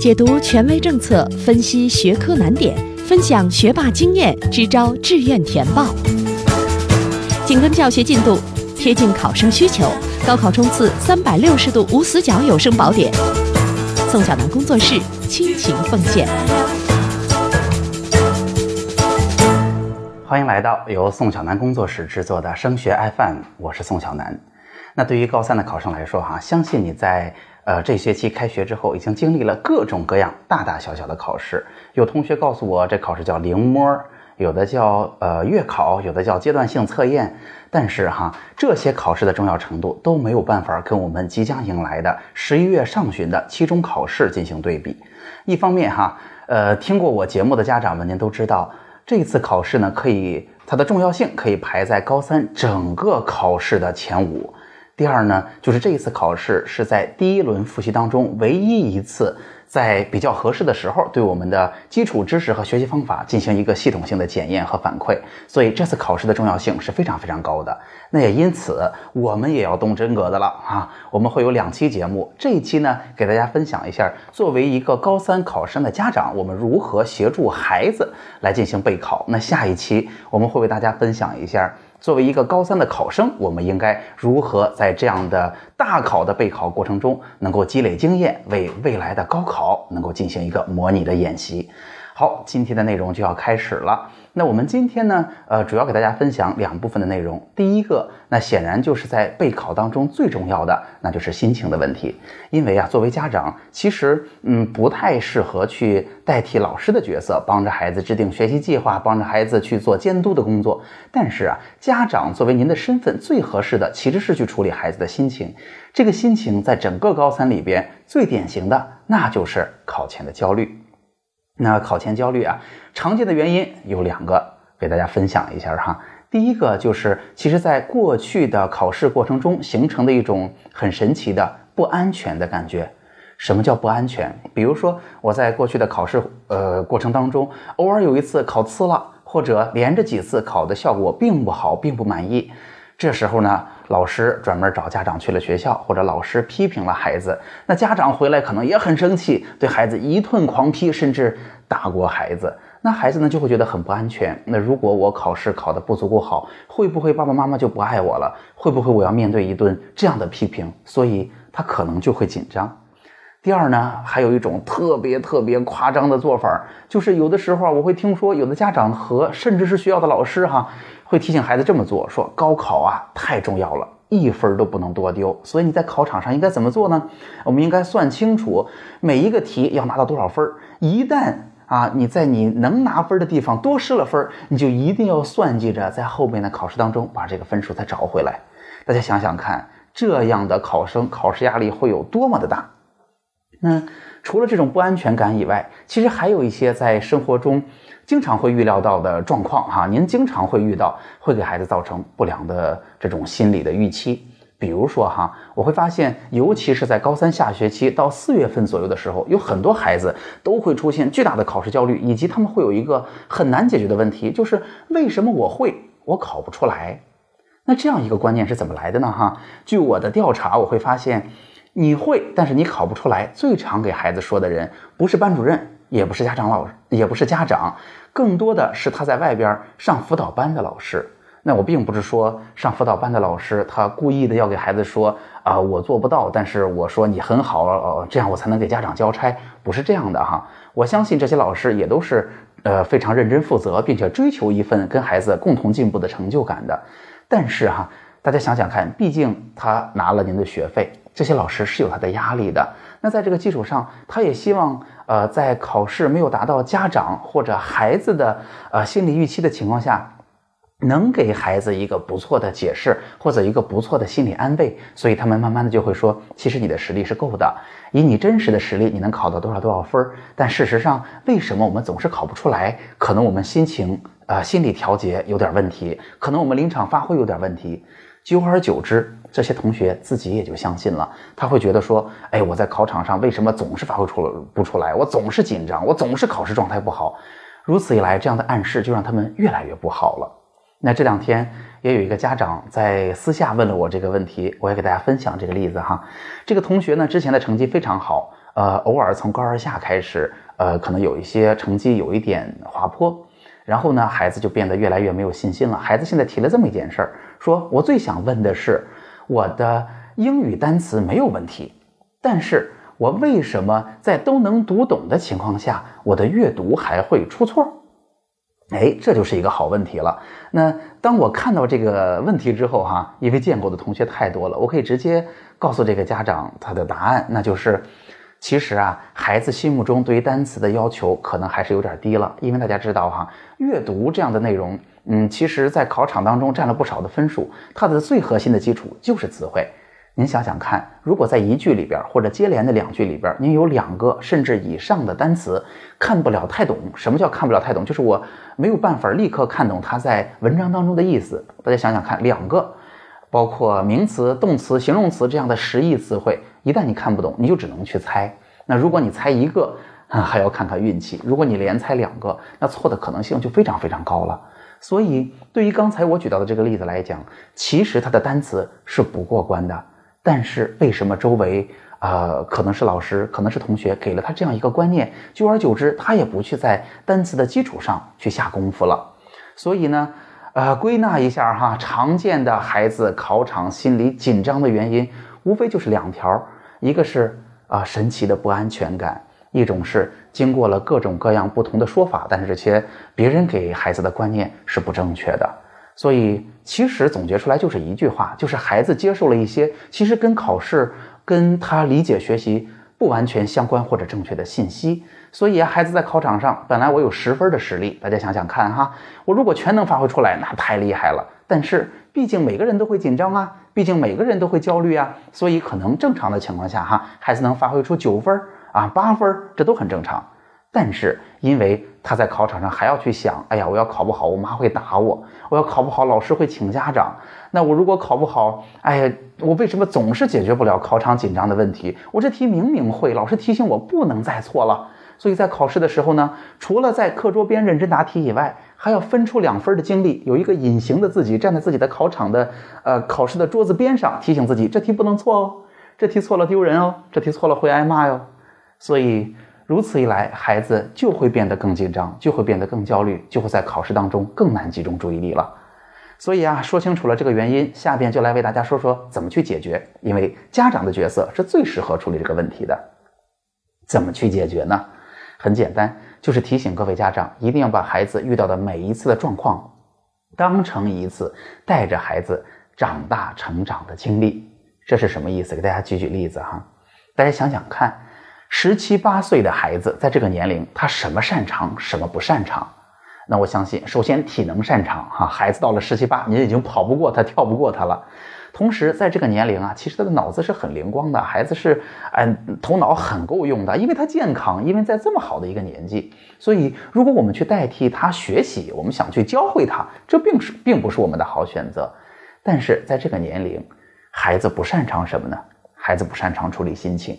解读权威政策，分析学科难点，分享学霸经验，支招志愿填报。紧跟教学进度，贴近考生需求，高考冲刺三百六十度无死角有声宝典。宋小南工作室倾情奉献。欢迎来到由宋小南工作室制作的升学 FM，我是宋小南。那对于高三的考生来说，哈，相信你在呃这学期开学之后，已经经历了各种各样大大小小的考试。有同学告诉我，这考试叫临摸，有的叫呃月考，有的叫阶段性测验。但是哈，这些考试的重要程度都没有办法跟我们即将迎来的十一月上旬的期中考试进行对比。一方面哈，呃，听过我节目的家长们，您都知道。这次考试呢，可以它的重要性可以排在高三整个考试的前五。第二呢，就是这一次考试是在第一轮复习当中唯一一次。在比较合适的时候，对我们的基础知识和学习方法进行一个系统性的检验和反馈，所以这次考试的重要性是非常非常高的。那也因此，我们也要动真格的了啊！我们会有两期节目，这一期呢，给大家分享一下，作为一个高三考生的家长，我们如何协助孩子来进行备考。那下一期我们会为大家分享一下。作为一个高三的考生，我们应该如何在这样的大考的备考过程中，能够积累经验，为未来的高考能够进行一个模拟的演习？好，今天的内容就要开始了。那我们今天呢，呃，主要给大家分享两部分的内容。第一个，那显然就是在备考当中最重要的，那就是心情的问题。因为啊，作为家长，其实嗯，不太适合去代替老师的角色，帮着孩子制定学习计划，帮着孩子去做监督的工作。但是啊，家长作为您的身份，最合适的其实是去处理孩子的心情。这个心情在整个高三里边最典型的，那就是考前的焦虑。那考前焦虑啊，常见的原因有两个，给大家分享一下哈。第一个就是，其实在过去的考试过程中形成的一种很神奇的不安全的感觉。什么叫不安全？比如说我在过去的考试呃过程当中，偶尔有一次考次了，或者连着几次考的效果并不好，并不满意。这时候呢，老师专门找家长去了学校，或者老师批评了孩子，那家长回来可能也很生气，对孩子一顿狂批，甚至打过孩子。那孩子呢就会觉得很不安全。那如果我考试考得不足够好，会不会爸爸妈妈就不爱我了？会不会我要面对一顿这样的批评？所以他可能就会紧张。第二呢，还有一种特别特别夸张的做法，就是有的时候我会听说有的家长和甚至是学校的老师哈。会提醒孩子这么做，说高考啊太重要了，一分都不能多丢。所以你在考场上应该怎么做呢？我们应该算清楚每一个题要拿到多少分。一旦啊你在你能拿分的地方多失了分，你就一定要算计着在后面的考试当中把这个分数再找回来。大家想想看，这样的考生考试压力会有多么的大？那除了这种不安全感以外，其实还有一些在生活中。经常会预料到的状况哈，您经常会遇到，会给孩子造成不良的这种心理的预期。比如说哈，我会发现，尤其是在高三下学期到四月份左右的时候，有很多孩子都会出现巨大的考试焦虑，以及他们会有一个很难解决的问题，就是为什么我会，我考不出来？那这样一个观念是怎么来的呢？哈，据我的调查，我会发现，你会，但是你考不出来，最常给孩子说的人不是班主任，也不是家长老，也不是家长。更多的是他在外边上辅导班的老师。那我并不是说上辅导班的老师他故意的要给孩子说啊，我做不到，但是我说你很好，呃，这样我才能给家长交差，不是这样的哈。我相信这些老师也都是呃非常认真负责，并且追求一份跟孩子共同进步的成就感的。但是哈，大家想想看，毕竟他拿了您的学费，这些老师是有他的压力的。那在这个基础上，他也希望。呃，在考试没有达到家长或者孩子的呃心理预期的情况下，能给孩子一个不错的解释或者一个不错的心理安慰，所以他们慢慢的就会说，其实你的实力是够的，以你真实的实力，你能考到多少多少分儿。但事实上，为什么我们总是考不出来？可能我们心情呃心理调节有点问题，可能我们临场发挥有点问题。久而久之。这些同学自己也就相信了，他会觉得说，哎，我在考场上为什么总是发挥出不出来？我总是紧张，我总是考试状态不好。如此一来，这样的暗示就让他们越来越不好了。那这两天也有一个家长在私下问了我这个问题，我也给大家分享这个例子哈。这个同学呢，之前的成绩非常好。呃，偶尔从高二下开始，呃，可能有一些成绩有一点滑坡，然后呢，孩子就变得越来越没有信心了。孩子现在提了这么一件事儿，说我最想问的是，我的英语单词没有问题，但是我为什么在都能读懂的情况下，我的阅读还会出错？哎，这就是一个好问题了。那当我看到这个问题之后，哈，因为见过的同学太多了，我可以直接告诉这个家长他的答案，那就是，其实啊，孩子心目中对于单词的要求可能还是有点低了。因为大家知道哈，阅读这样的内容，嗯，其实在考场当中占了不少的分数，它的最核心的基础就是词汇。您想想看，如果在一句里边或者接连的两句里边，您有两个甚至以上的单词看不了太懂，什么叫看不了太懂？就是我没有办法立刻看懂它在文章当中的意思。大家想想看，两个，包括名词、动词、形容词这样的实义词汇，一旦你看不懂，你就只能去猜。那如果你猜一个，还要看看运气；如果你连猜两个，那错的可能性就非常非常高了。所以，对于刚才我举到的这个例子来讲，其实它的单词是不过关的。但是为什么周围啊，可能是老师，可能是同学给了他这样一个观念，久而久之，他也不去在单词的基础上去下功夫了。所以呢，呃，归纳一下哈，常见的孩子考场心理紧张的原因，无非就是两条：一个是啊神奇的不安全感，一种是经过了各种各样不同的说法，但是这些别人给孩子的观念是不正确的。所以，其实总结出来就是一句话，就是孩子接受了一些其实跟考试、跟他理解学习不完全相关或者正确的信息。所以啊，孩子在考场上，本来我有十分的实力，大家想想看哈，我如果全能发挥出来，那太厉害了。但是，毕竟每个人都会紧张啊，毕竟每个人都会焦虑啊，所以可能正常的情况下哈，孩子能发挥出九分啊、八分，这都很正常。但是，因为他在考场上还要去想，哎呀，我要考不好，我妈会打我；我要考不好，老师会请家长。那我如果考不好，哎呀，我为什么总是解决不了考场紧张的问题？我这题明明会，老师提醒我不能再错了。所以在考试的时候呢，除了在课桌边认真答题以外，还要分出两分的精力，有一个隐形的自己站在自己的考场的呃考试的桌子边上，提醒自己这题不能错哦，这题错了丢人哦，这题错了会挨骂哟。所以。如此一来，孩子就会变得更紧张，就会变得更焦虑，就会在考试当中更难集中注意力了。所以啊，说清楚了这个原因，下边就来为大家说说怎么去解决。因为家长的角色是最适合处理这个问题的。怎么去解决呢？很简单，就是提醒各位家长，一定要把孩子遇到的每一次的状况，当成一次带着孩子长大成长的经历。这是什么意思？给大家举举例子哈。大家想想看。十七八岁的孩子在这个年龄，他什么擅长，什么不擅长？那我相信，首先体能擅长哈，孩子到了十七八，您已经跑不过他，跳不过他了。同时，在这个年龄啊，其实他的脑子是很灵光的，孩子是嗯，头脑很够用的，因为他健康，因为在这么好的一个年纪，所以如果我们去代替他学习，我们想去教会他，这并是并不是我们的好选择。但是在这个年龄，孩子不擅长什么呢？孩子不擅长处理心情。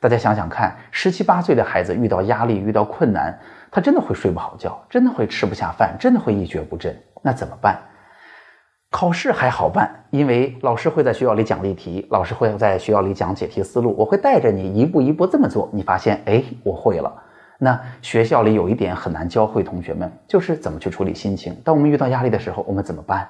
大家想想看，十七八岁的孩子遇到压力、遇到困难，他真的会睡不好觉，真的会吃不下饭，真的会一蹶不振。那怎么办？考试还好办，因为老师会在学校里讲例题，老师会在学校里讲解题思路，我会带着你一步一步这么做。你发现，哎，我会了。那学校里有一点很难教会同学们，就是怎么去处理心情。当我们遇到压力的时候，我们怎么办？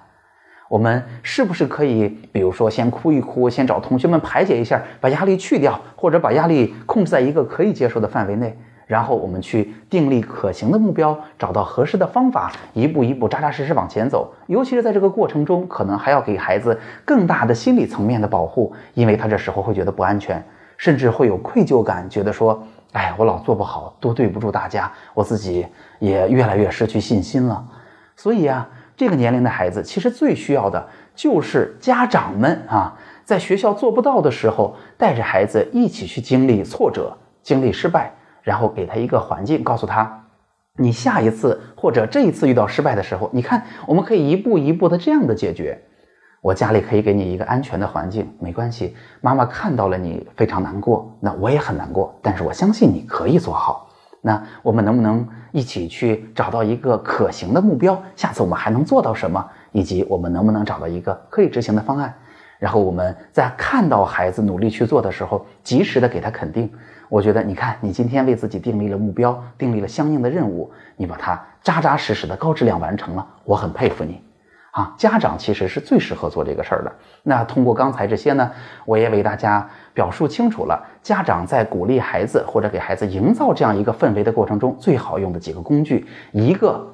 我们是不是可以，比如说先哭一哭，先找同学们排解一下，把压力去掉，或者把压力控制在一个可以接受的范围内，然后我们去定立可行的目标，找到合适的方法，一步一步扎扎实实往前走。尤其是在这个过程中，可能还要给孩子更大的心理层面的保护，因为他这时候会觉得不安全，甚至会有愧疚感，觉得说，哎，我老做不好，多对不住大家，我自己也越来越失去信心了。所以啊。这个年龄的孩子，其实最需要的就是家长们啊，在学校做不到的时候，带着孩子一起去经历挫折、经历失败，然后给他一个环境，告诉他，你下一次或者这一次遇到失败的时候，你看我们可以一步一步的这样的解决。我家里可以给你一个安全的环境，没关系。妈妈看到了你非常难过，那我也很难过，但是我相信你可以做好。那我们能不能一起去找到一个可行的目标？下次我们还能做到什么？以及我们能不能找到一个可以执行的方案？然后我们在看到孩子努力去做的时候，及时的给他肯定。我觉得，你看，你今天为自己定立了目标，定立了相应的任务，你把它扎扎实实的高质量完成了，我很佩服你。啊，家长其实是最适合做这个事儿的。那通过刚才这些呢，我也为大家表述清楚了，家长在鼓励孩子或者给孩子营造这样一个氛围的过程中，最好用的几个工具，一个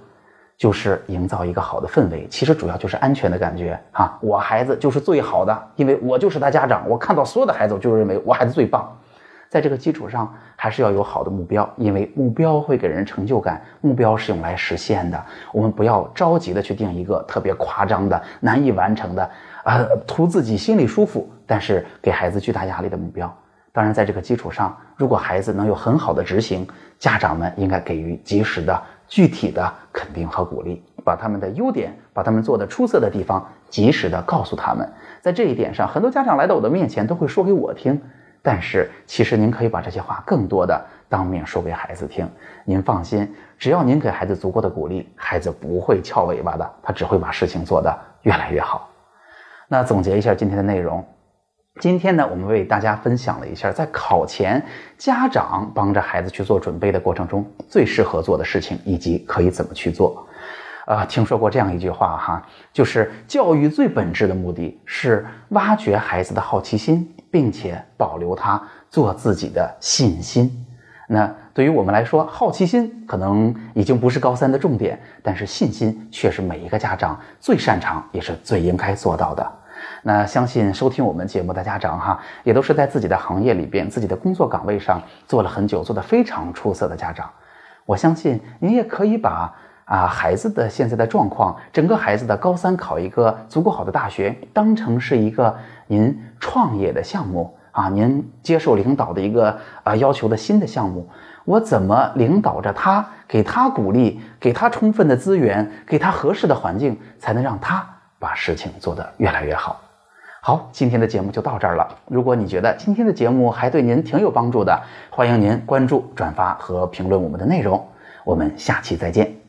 就是营造一个好的氛围，其实主要就是安全的感觉啊。我孩子就是最好的，因为我就是他家长，我看到所有的孩子，我就认为我孩子最棒。在这个基础上，还是要有好的目标，因为目标会给人成就感。目标是用来实现的，我们不要着急的去定一个特别夸张的、难以完成的，啊，图自己心里舒服，但是给孩子巨大压力的目标。当然，在这个基础上，如果孩子能有很好的执行，家长们应该给予及时的、具体的肯定和鼓励，把他们的优点、把他们做的出色的地方及时的告诉他们。在这一点上，很多家长来到我的面前都会说给我听。但是，其实您可以把这些话更多的当面说给孩子听。您放心，只要您给孩子足够的鼓励，孩子不会翘尾巴的，他只会把事情做得越来越好。那总结一下今天的内容，今天呢，我们为大家分享了一下在考前家长帮着孩子去做准备的过程中最适合做的事情，以及可以怎么去做。啊，听说过这样一句话哈，就是教育最本质的目的是挖掘孩子的好奇心。并且保留他做自己的信心。那对于我们来说，好奇心可能已经不是高三的重点，但是信心却是每一个家长最擅长也是最应该做到的。那相信收听我们节目的家长哈，也都是在自己的行业里边、自己的工作岗位上做了很久、做得非常出色的家长。我相信您也可以把啊孩子的现在的状况，整个孩子的高三考一个足够好的大学，当成是一个。您创业的项目啊，您接受领导的一个啊要求的新的项目，我怎么领导着他，给他鼓励，给他充分的资源，给他合适的环境，才能让他把事情做得越来越好。好，今天的节目就到这儿了。如果你觉得今天的节目还对您挺有帮助的，欢迎您关注、转发和评论我们的内容。我们下期再见。